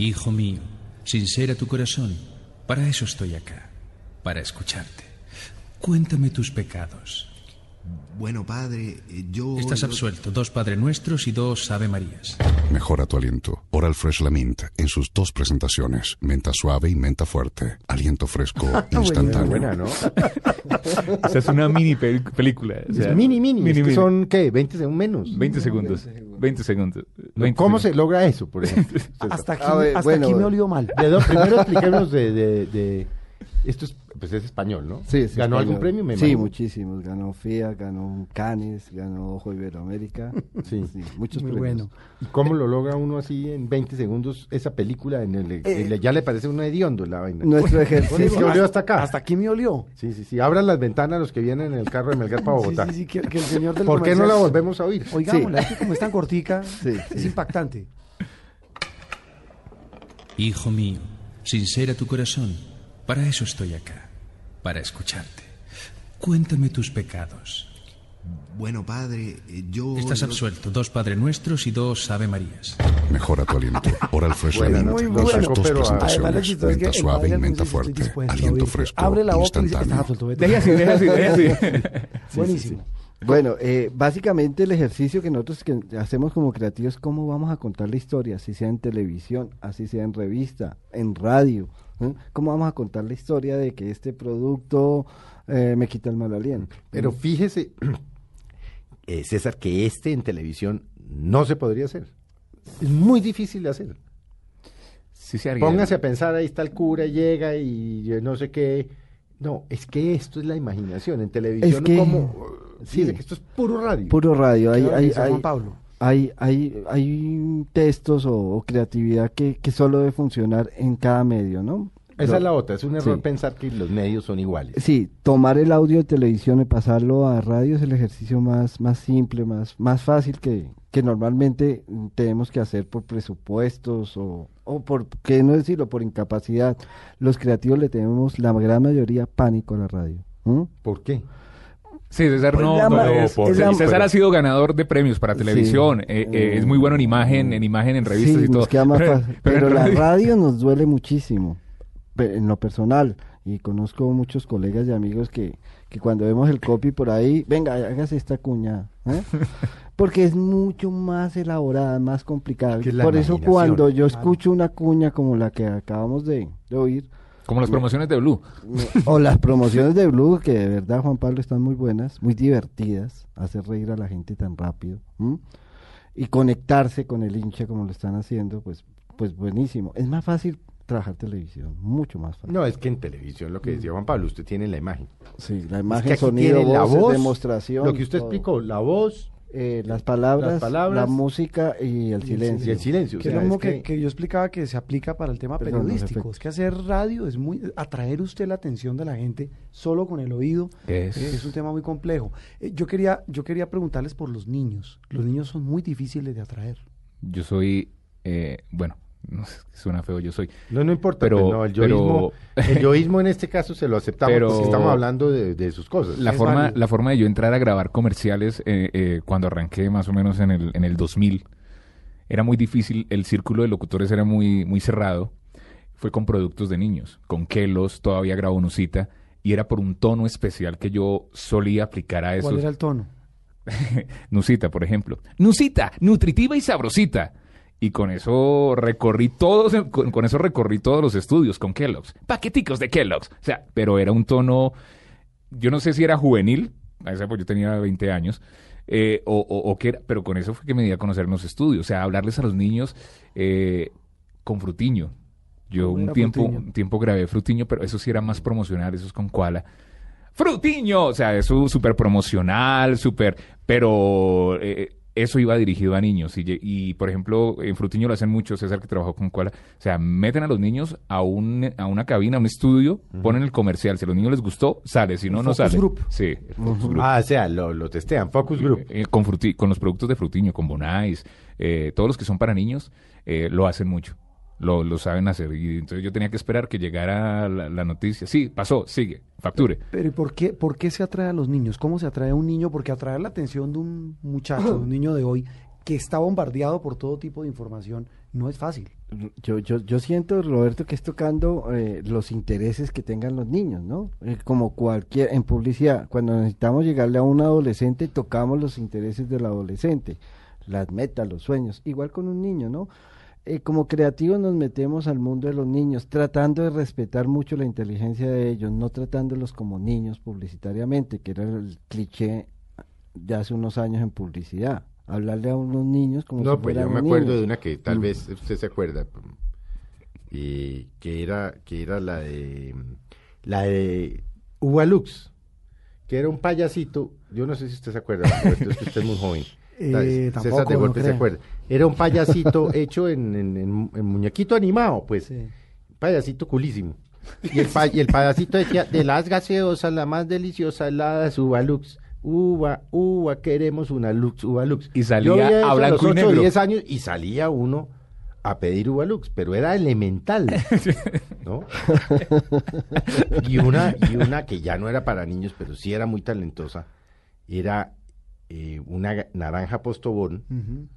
Hijo mío, sincera tu corazón. Para eso estoy acá, para escucharte. Cuéntame tus pecados. Bueno, padre, yo... Estás absuelto. Dos Padre Nuestros y dos Ave Marías. Mejora tu aliento. Oral Fresh La Mint en sus dos presentaciones. Menta suave y menta fuerte. Aliento fresco instantáneo. Buena, ¿no? Esa es una mini pel- película. o sea, es mini, mini. es que mini. son, ¿qué? 20 segundos menos. 20 segundos. 20 segundos. 20 ¿Cómo se segundos. logra eso, por ejemplo? Hasta aquí, A ver, hasta bueno, aquí me olió mal. De dos, primero expliquemos de, de, de- Esto es, pues es español, ¿no? Sí, sí, ¿Ganó español. algún premio? Me sí, imagino. muchísimos. Ganó FIA, ganó Cannes, ganó Ojo Iberoamérica. Sí. muchos Muy premios. bueno. ¿Y cómo lo logra uno así en 20 segundos esa película? En el, Eh, el- ya le parece un hediondo la vaina. Nuestro Sí, ejercicio. se olió hasta acá. Hasta aquí me olió. Sí, sí, sí. Abran las ventanas los que vienen en el carro de Melgar para Sí, Bogotá. sí, sí, que, que el señor del ¿Por qué no la volvemos a oír? Oigámosla, es que como es tan cortica, Sí, es sí. impactante. Hijo mío, sincera tu corazón. Para eso estoy acá, para escucharte. Cuéntame tus pecados. Bueno, padre, eh, yo... Estás yo- absuelto. Dos Padre Nuestros y dos Ave Marías. Mejora tu aliento. Oral Fresh Mint muy en bueno. sus dos Pero, presentaciones. que Menta suave y menta fuerte. Aliento fresco Abre la boca y dice, estás instantáneo. Deje así, deje así, deje así. Buenísimo. Bueno, eh, básicamente el ejercicio que nosotros que hacemos como creativos es cómo vamos a contar la historia, así sea en televisión, así sea en revista, en radio. ¿Eh? ¿Cómo vamos a contar la historia de que este producto eh, me quita el mal aliento? Pero fíjese, eh, César, que este en televisión no se podría hacer. Es muy difícil de hacer. Sí se haría. Póngase a pensar, ahí está el cura, llega y yo no sé qué. No, es que esto es la imaginación. En televisión, que- como. sí. Dice que esto es puro radio. Puro radio, hay, hay, hay, Juan Pablo. Hay, hay, hay textos o, o creatividad que, que solo debe funcionar en cada medio, ¿no? Esa Lo- es la otra. Es un error Sí. pensar que los medios son iguales. Sí, tomar el audio de televisión y pasarlo a radio es el ejercicio más, más simple, más, más fácil que, que normalmente mm, tenemos que hacer por presupuestos o, o por, qué no decirlo, por incapacidad. Los creativos le tenemos la gran mayoría pánico a la radio. ¿m? ¿Por qué? Sí, César Pues no, no, ma- no, es- por- es la- César ha sido ganador de premios para televisión. eh, eh, es muy bueno en imagen, en imagen, en revistas Sí, y todo. nos queda más Pero- fácil. pero Pero, la radio- radio nos duele muchísimo, en lo personal. Y conozco muchos colegas y amigos que, que cuando vemos el copy por ahí, venga, hágase esta cuña. ¿eh? Porque es mucho más elaborada, más complicada. Que es la Por eso cuando yo escucho una cuña como la que acabamos de, de oír, Como las promociones de Blue. o las promociones de Blue, que de verdad, Juan Pablo, están muy buenas, muy divertidas, hacer reír a la gente tan rápido, ¿m? y conectarse con el hincha como lo están haciendo, pues, pues buenísimo. Es más fácil trabajar televisión, mucho más fácil. No, es que en televisión, lo que decía Juan Pablo, usted tiene la imagen. Sí, la Es imagen, que aquí sonido, tiene la voces, voz, demostración. Lo que usted todo. explicó, la voz Eh, las, palabras, Las palabras, la música y el silencio. y el silencio. o Que es sea, lo mismo es que, que- que yo explicaba que se aplica para el tema periodístico. Es que hacer radio es muy atraer usted la atención de la gente solo con el oído. Es- eh, Es un tema muy complejo. Eh, yo quería yo quería preguntarles por los niños. Los niños son muy difíciles de atraer. Yo soy, eh, bueno, no sé, suena feo, yo soy. No, no importa, Pero- pues no, el yoísmo, pero- el yoísmo en este caso se lo aceptamos Pero- porque estamos hablando de, de sus cosas. La forma, válido. la forma de yo entrar a grabar comerciales eh, eh, cuando arranqué más o menos en el, en el 2000 era muy difícil, el círculo de locutores era muy, muy cerrado. Fue con productos de niños, con Kelos, todavía grabó Nusita, y era por un tono especial que yo solía aplicar a esos. ¿Cuál era el tono? Nusita, por ejemplo. Nusita, nutritiva y sabrosita. Y con eso recorrí todos, con, con eso recorrí todos los estudios con Kellogg's. Paqueticos de Kellogg's. O sea, pero era un tono, yo no sé si era juvenil, a esa época yo tenía 20 años, eh, o, o, o qué era, pero con eso fue que me di a conocer en los estudios. O sea, hablarles a los niños eh, con frutiño. Yo ¿Cómo un tiempo, Frutiño? un tiempo grabé frutiño, pero eso sí era más promocional, eso es con Koala. Frutiño, o sea, eso súper promocional, súper, pero eh, eso iba dirigido a niños. Y, y, por ejemplo, en Frutiño lo hacen mucho, César que trabajó con Koala. O sea, meten a los niños a, un, a una cabina, a un estudio, ponen el comercial. Si a los niños les gustó, sale. Si no, El no focus sale. group. Sí, el focus group. Ah, o sea, lo, lo testean, Focus Group. Eh, con, fruti- con los productos de Frutiño, con Bonais, eh, todos los que son para niños, eh, lo hacen mucho. Lo, lo saben hacer. Y entonces yo tenía que esperar que llegara la, la noticia. Sí, pasó, sigue, facture. Pero ¿y por qué, por qué se atrae a los niños? ¿Cómo se atrae a un niño? Porque atraer la atención de un muchacho, de un niño de hoy, que está bombardeado por todo tipo de información, no es fácil. Yo, yo, yo siento, Roberto, que es tocando eh, los intereses que tengan los niños, ¿no? Eh, como cualquier, en publicidad, cuando necesitamos llegarle a un adolescente, tocamos los intereses del adolescente, las metas, los sueños, igual con un niño, ¿no? Eh, como creativos nos metemos al mundo de los niños, tratando de respetar mucho la inteligencia de ellos, no tratándolos como niños publicitariamente, que era el cliché de hace unos años en publicidad. Hablarle a unos niños como No, si pues yo fueran me acuerdo niños. de una que tal Mm. vez usted se acuerda, y que era que era la de la de Ubalux, que era un payasito, yo no sé si usted se acuerda, Roberto, es que usted es muy joven. Eh, César tampoco, de no Golpe se acuerda. Era un payasito hecho en, en- en- en muñequito animado, pues. Sí. Payasito culísimo. Y el, pa- y el payasito decía, de las gaseosas, la más deliciosa es Ubalux. Uva, uva, queremos una Lux, Ubalux. Y salía a blanco los y 8 o negro. 10 años y salía uno a pedir Ubalux, pero era elemental, ¿no? Y una, y una que ya no era para niños, pero sí era muy talentosa, era eh, una naranja postobón, Ujú.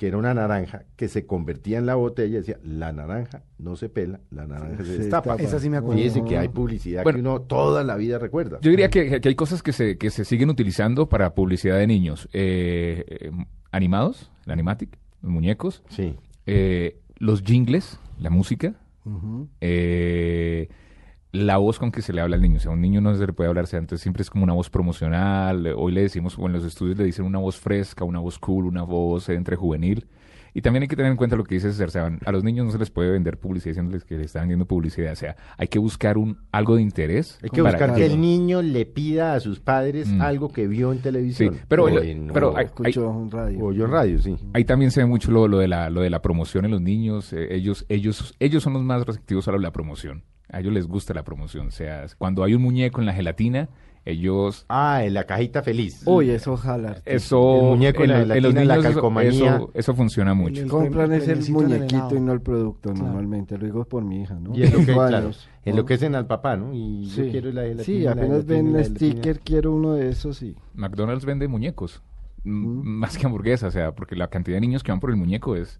Que era una naranja que se convertía en la botella y decía, la naranja no se pela, la naranja se, Se destapa. Esa sí me acuerdo. Fíjese que hay publicidad Bueno. que uno toda la vida recuerda. Yo diría que, que hay cosas que se, que se siguen utilizando para publicidad de niños. Eh, eh, animados, el animatic, los muñecos, Sí. eh, los jingles, la música, eh, la voz con que se le habla al niño. O sea, a un niño no se le puede hablarse antes, siempre es como una voz promocional. Hoy le decimos, o en los estudios le dicen una voz fresca, una voz cool, una voz eh, entre juvenil. Y también hay que tener en cuenta lo que dice César, o sea, a los niños no se les puede vender publicidad diciéndoles que le están vendiendo publicidad. O sea, hay que buscar un algo de interés. Hay que buscar que el niño le pida a sus padres Mm. algo que vio en Sí, televisión. pero, O lo- en- pero o- hay- Escucho un radio. o yo en radio, sí. Ahí también se ve mucho lo, lo de la lo de la promoción en los niños. eh, ellos ellos ellos son los más receptivos a la promoción. A ellos les gusta la promoción. O sea, cuando hay un muñeco en la gelatina, ellos Ah, en la cajita feliz. Uy, eso ojalá. eso El muñeco en la los gelatina, la eso- calcomanía. eso, eso funciona mucho. El- Compran es el muñequito y no el producto Claro. normalmente. Lo digo por mi hija, ¿no? Y es lo que, claro, ¿no? lo que es en al papá, ¿no? Y yo Sí. quiero la gelatina. Sí, apenas ven el sticker, quiero uno de esos y McDonald's vende muñecos Mm. más que hamburguesas, o sea, porque la cantidad de niños que van por el muñeco es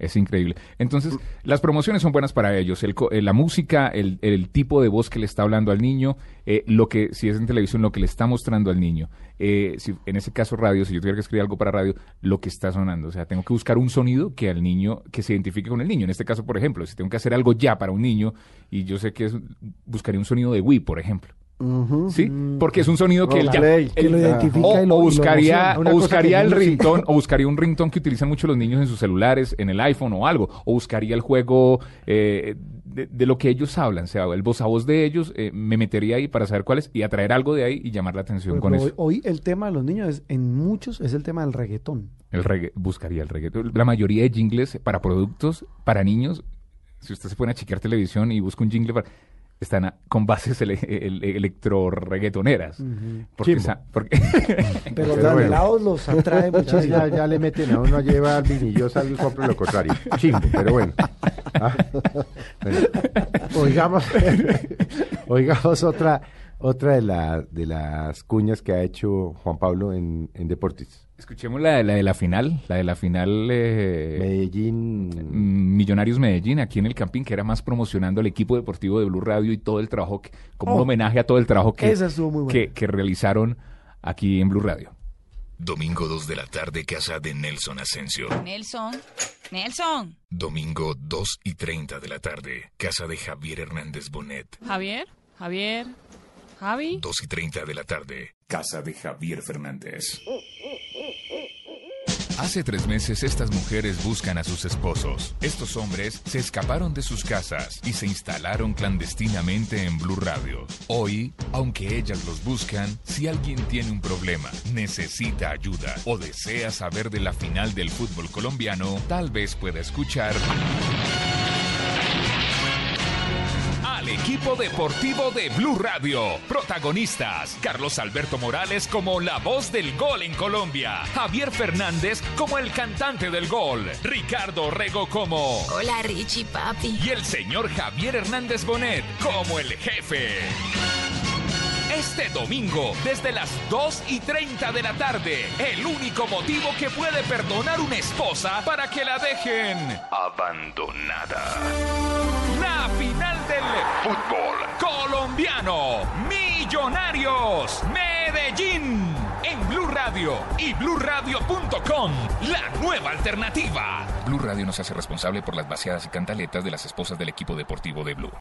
es increíble. Entonces, las promociones son buenas para ellos. El eh, la música, el, el tipo de voz que le está hablando al niño, eh, lo que, si es en televisión, lo que le está mostrando al niño. Eh, si, en ese caso, radio, si yo tuviera que escribir algo para radio, lo que está sonando. O sea, tengo que buscar un sonido que al niño, que se identifique con el niño. En este caso, por ejemplo, si tengo que hacer algo ya para un niño, y yo sé que es, buscaría un sonido de Wii, por ejemplo. ¿Sí? Porque es un sonido que Oh, él ya... play, que lo identifica o, y lo- o y lo buscaría, o buscaría el ringtone, o buscaría un ringtone que utilizan mucho los niños en sus celulares, en el iPhone o algo, o buscaría el juego eh, de, de lo que ellos hablan, o sea, el voz a voz de ellos, eh, me metería ahí para saber cuál es y atraer algo de ahí y llamar la atención con eso. hoy, hoy el tema de los niños es, en muchos es el tema del reggaetón. El regga- buscaría el reggaetón. La mayoría de jingles para productos, para niños, si usted se pone a chequear televisión y busca un jingle para- están a- con bases ele, el- electro reggaetoneras. Porque, Chimbo. sa- porque Pero los bueno. los atrae Ya, muchísimo. ya, ya le meten a uno a llevar yo salgo y compro lo contrario. Chimbo, pero bueno. Ah, bueno. Oigamos, oigamos otra, otra de, la, de las cuñas que ha hecho Juan Pablo en, en Deportes. Escuchemos la, de- la de la final, la de la final eh, Medellín. mm, Millonarios Medellín, aquí en el Campín, que era más promocionando al equipo deportivo de Blue Radio y todo el trabajo, que- como un Oh, homenaje a todo el trabajo que, que, que realizaron aquí en Blue Radio. Domingo 2 de la tarde, casa de Nelson Asensio. Nelson, Nelson. Domingo 2 y 30 de la tarde, casa de Javier Hernández Bonet. Javier, Javier, Javi. 2 y 30 de la tarde, casa de Javier Fernández. Hace tres meses estas mujeres buscan a sus esposos. Estos hombres se escaparon de sus casas y se instalaron clandestinamente en Blue Radio. Hoy, aunque ellas los buscan, si alguien tiene un problema, necesita ayuda o desea saber de la final del fútbol colombiano, tal vez pueda escuchar equipo deportivo de Blue Radio. Protagonistas: Carlos Alberto Morales como la voz del gol en Colombia, Javier Fernández como el cantante del gol, Ricardo Rego como Hola Richie, papi. y el señor Javier Hernández Bonet como el jefe. Este domingo, desde las 2 y 30 de la tarde, el único motivo que puede perdonar una esposa para que la dejen abandonada. Fútbol colombiano. Millonarios. Medellín. En Blue Radio y BlueRadio.com. La nueva alternativa. Blue Radio no se hace responsable por las vaciadas y cantaletas de las esposas del equipo deportivo de Blue.